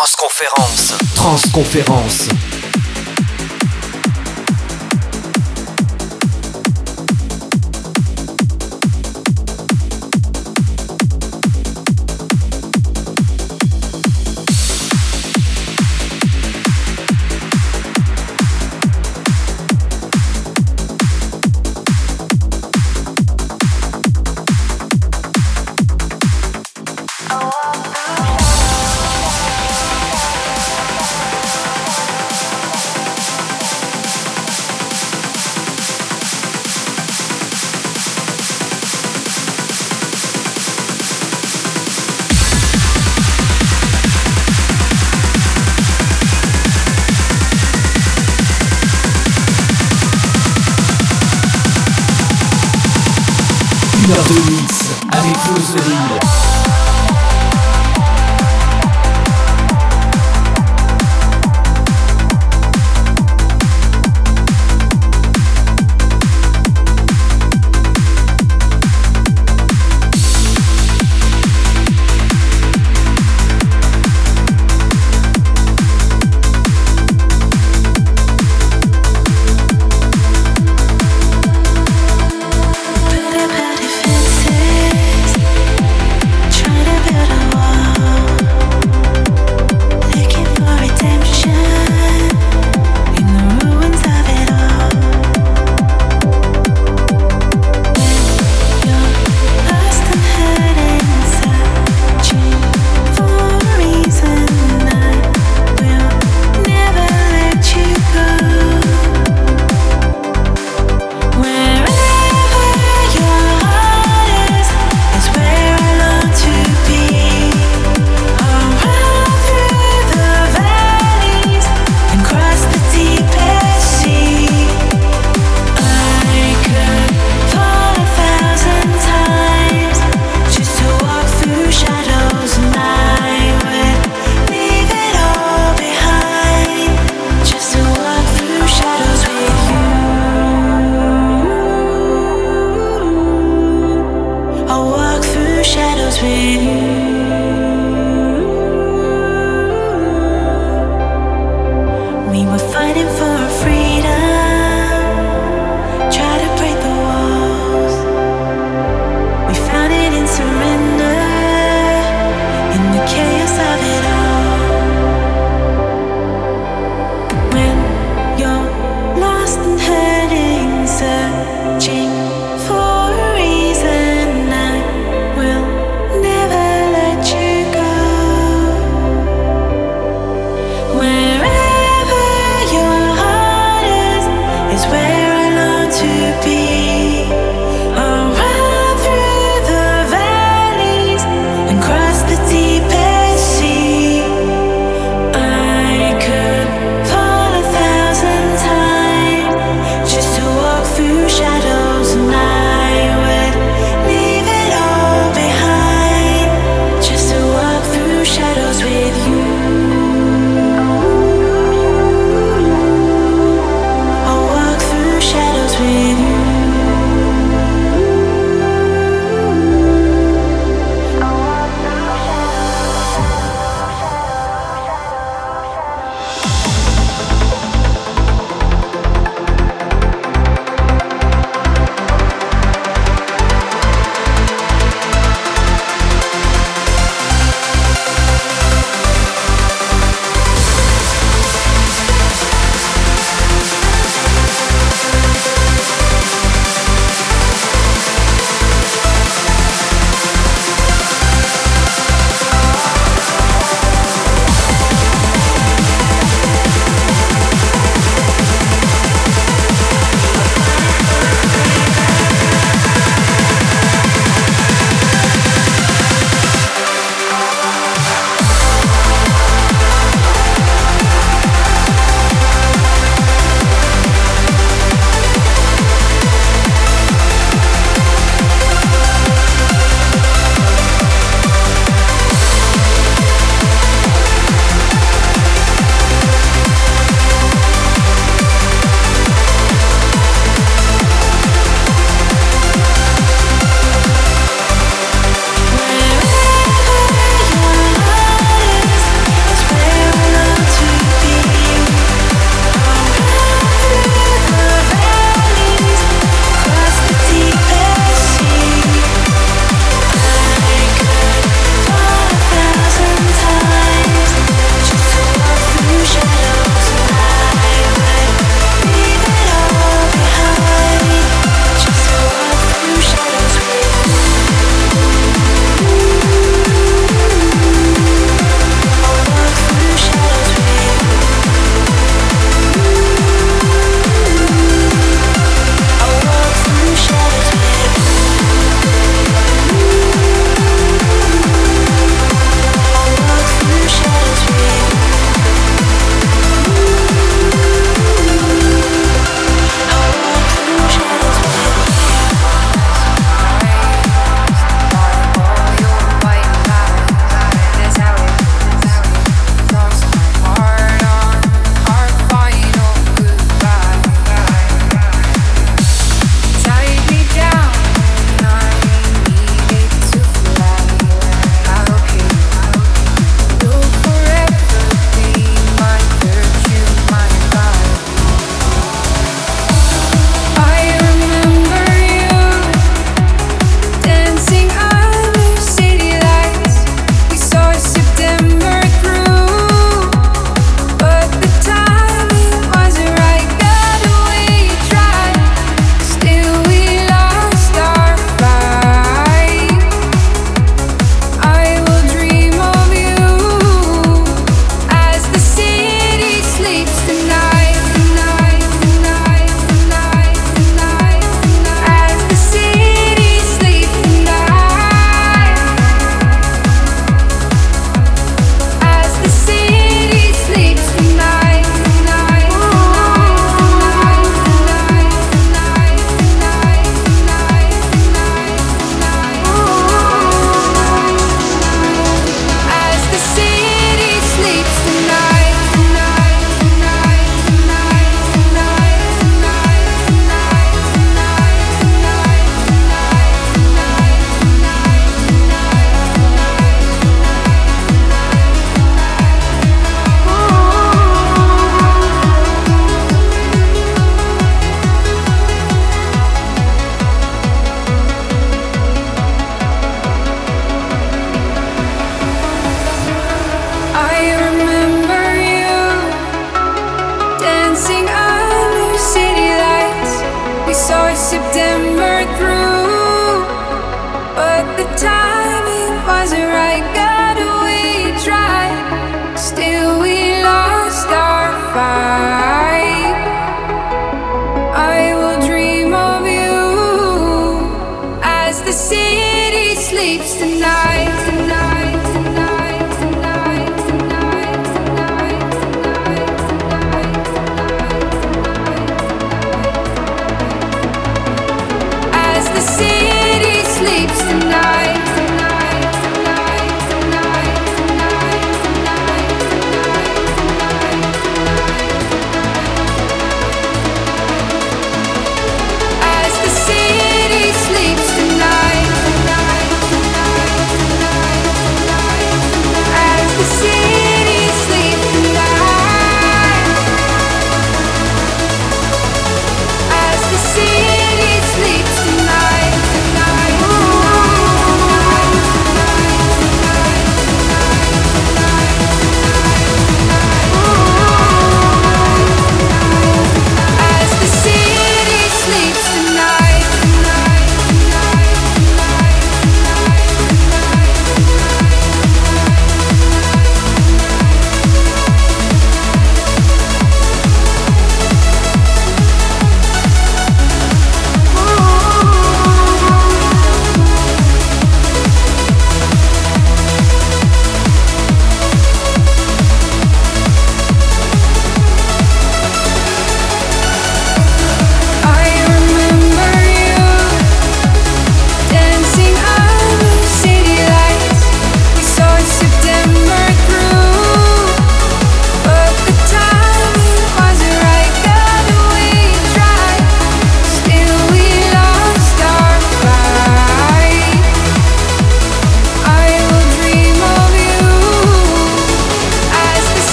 Transconférence. Transconférence.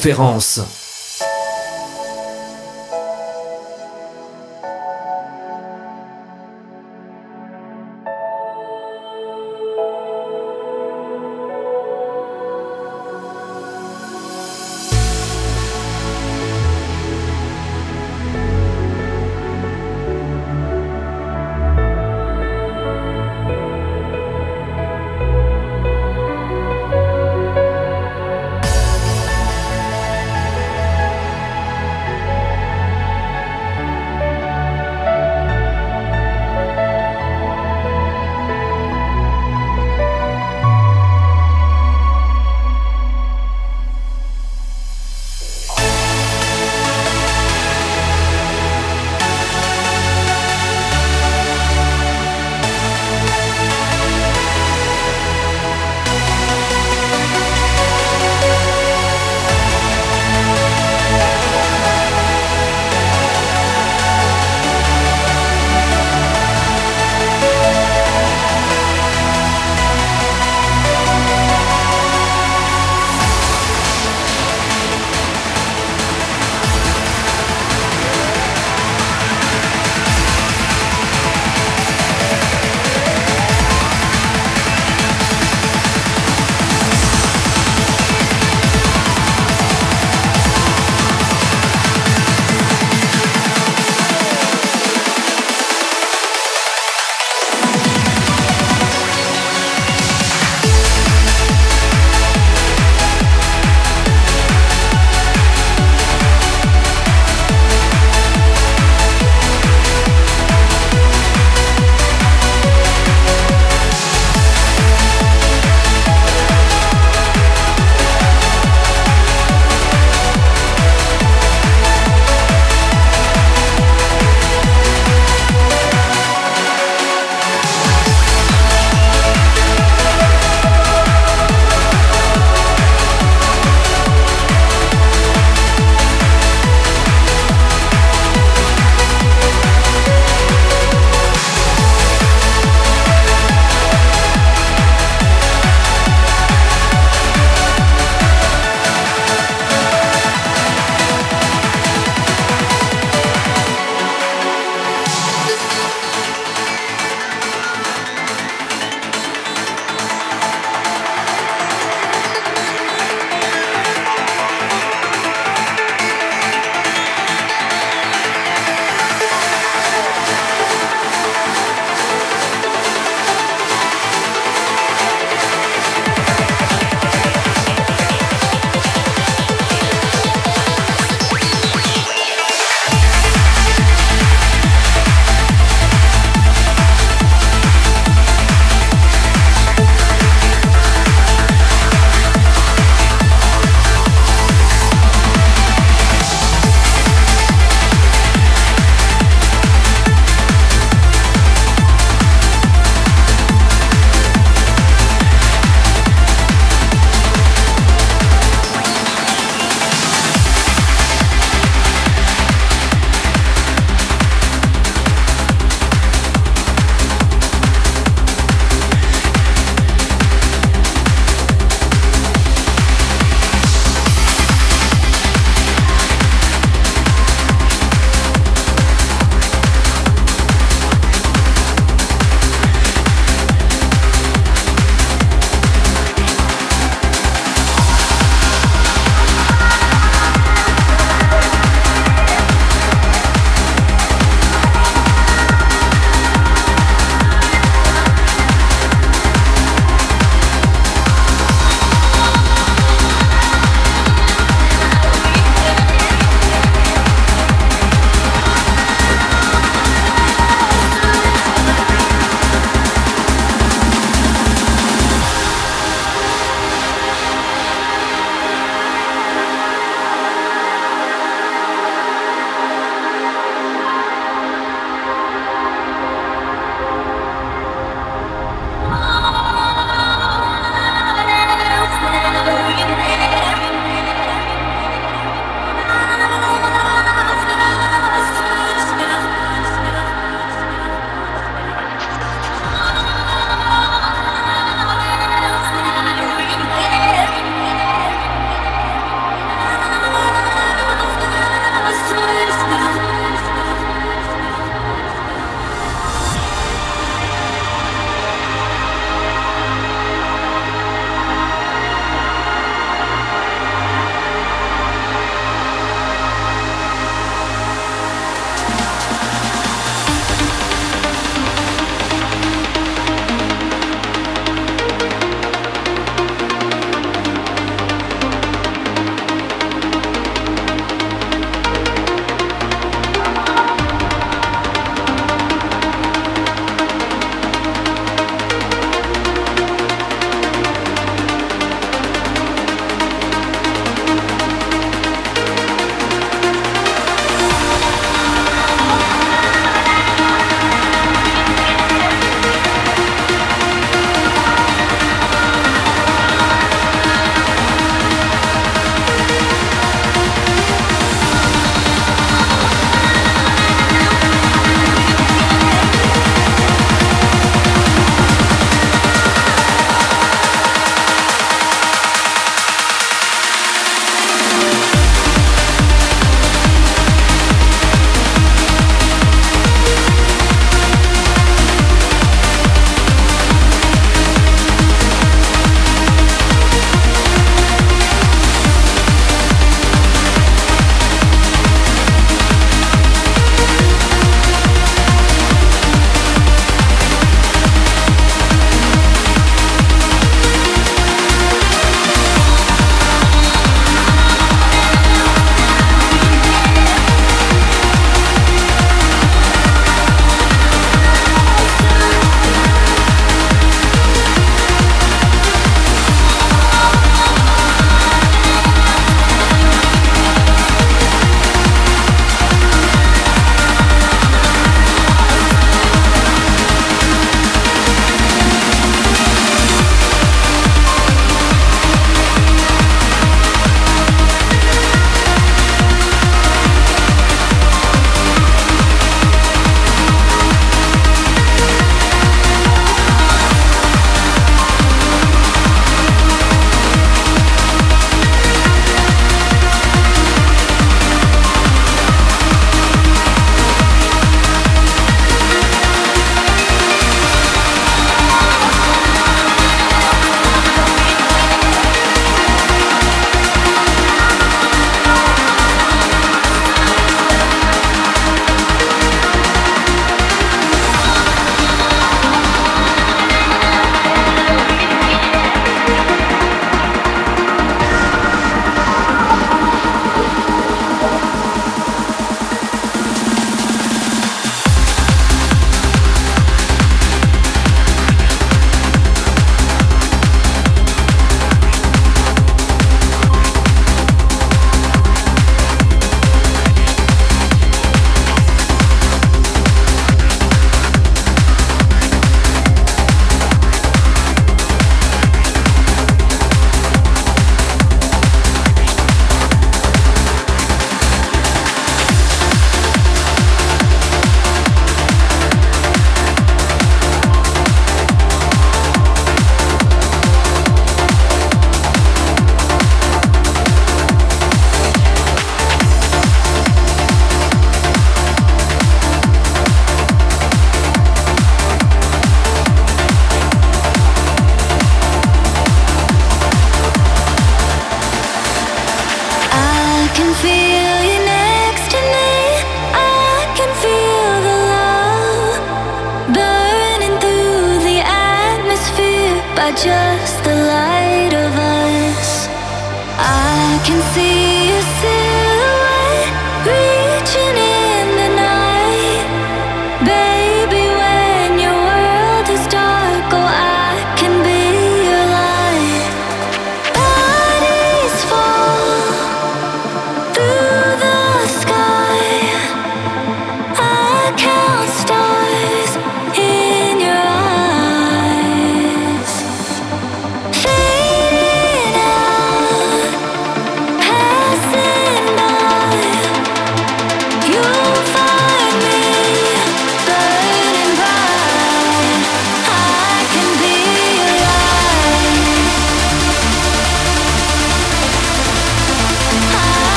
Conférence.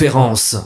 Conférence.